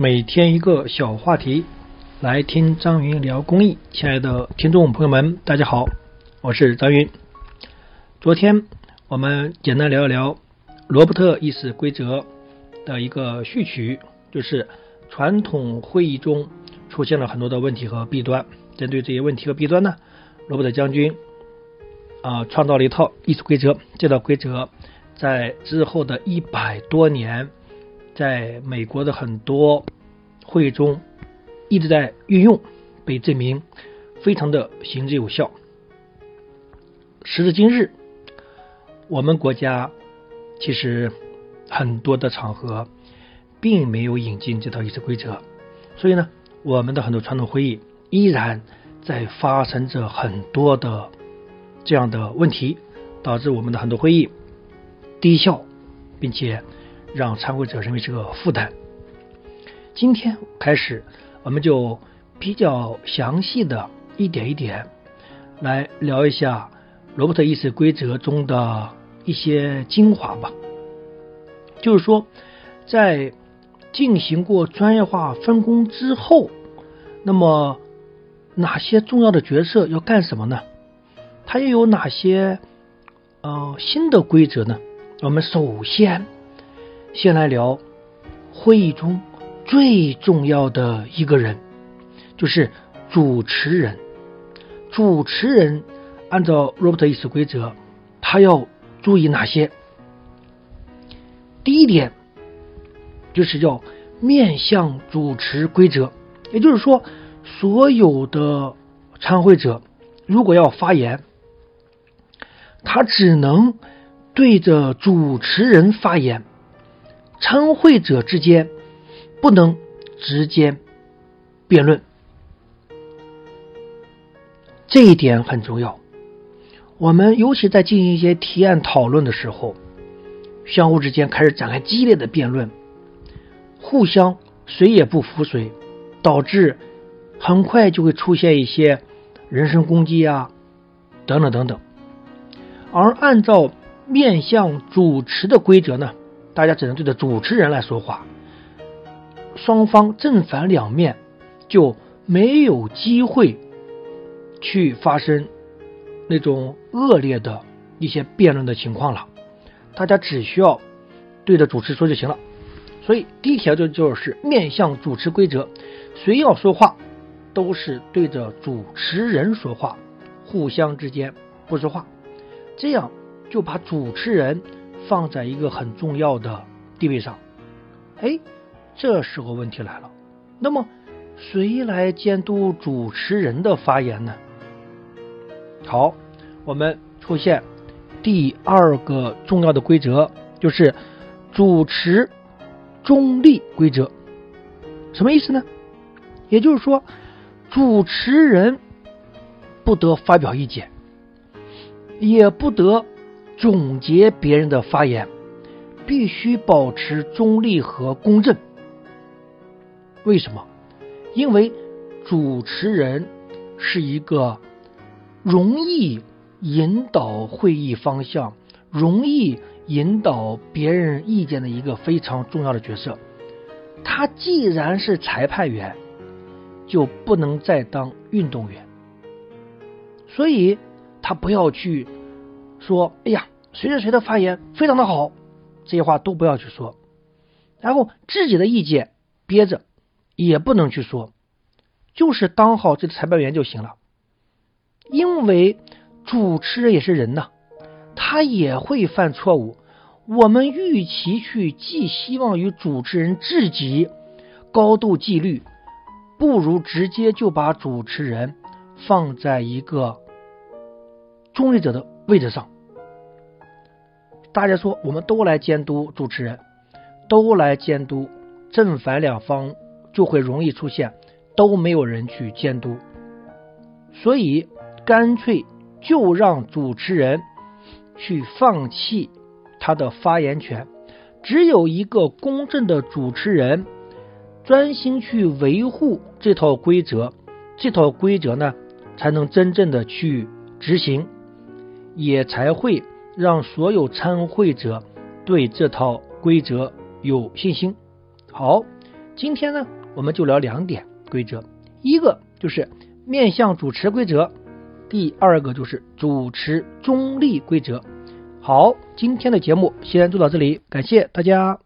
每天一个小话题，来听张云聊公益。亲爱的听众朋友们，大家好，我是张云。昨天我们简单聊一聊罗伯特议事规则的一个序曲，就是传统会议中出现了很多的问题和弊端。针对这些问题和弊端呢，罗伯特将军啊创造了一套议事规则。这套规则在之后的一百多年。在美国的很多会议中一直在运用，被证明非常的行之有效。时至今日，我们国家其实很多的场合并没有引进这套议事规则，所以呢，我们的很多传统会议依然在发生着很多的这样的问题，导致我们的很多会议低效，并且。让参会者认为是个负担。今天开始，我们就比较详细的一点一点来聊一下罗伯特议事规则中的一些精华吧。就是说，在进行过专业化分工之后，那么哪些重要的角色要干什么呢？它又有哪些呃新的规则呢？我们首先。先来聊会议中最重要的一个人，就是主持人。主持人按照罗伯特议事规则，他要注意哪些？第一点就是要面向主持规则，也就是说，所有的参会者如果要发言，他只能对着主持人发言。参会者之间不能直接辩论，这一点很重要。我们尤其在进行一些提案讨论的时候，相互之间开始展开激烈的辩论，互相谁也不服谁，导致很快就会出现一些人身攻击啊，等等等等。而按照面向主持的规则呢？大家只能对着主持人来说话，双方正反两面就没有机会去发生那种恶劣的一些辩论的情况了。大家只需要对着主持说就行了。所以第一条就就是面向主持规则，谁要说话都是对着主持人说话，互相之间不说话，这样就把主持人。放在一个很重要的地位上，哎，这时候问题来了，那么谁来监督主持人的发言呢？好，我们出现第二个重要的规则，就是主持中立规则。什么意思呢？也就是说，主持人不得发表意见，也不得。总结别人的发言，必须保持中立和公正。为什么？因为主持人是一个容易引导会议方向、容易引导别人意见的一个非常重要的角色。他既然是裁判员，就不能再当运动员。所以，他不要去。说，哎呀，谁谁谁的发言非常的好，这些话都不要去说。然后自己的意见憋着，也不能去说，就是当好这个裁判员就行了。因为主持人也是人呐，他也会犯错误。我们与其去寄希望于主持人自己高度纪律，不如直接就把主持人放在一个中立者的。位置上，大家说我们都来监督主持人，都来监督正反两方，就会容易出现都没有人去监督，所以干脆就让主持人去放弃他的发言权，只有一个公正的主持人专心去维护这套规则，这套规则呢才能真正的去执行。也才会让所有参会者对这套规则有信心。好，今天呢，我们就聊两点规则，一个就是面向主持规则，第二个就是主持中立规则。好，今天的节目先做到这里，感谢大家。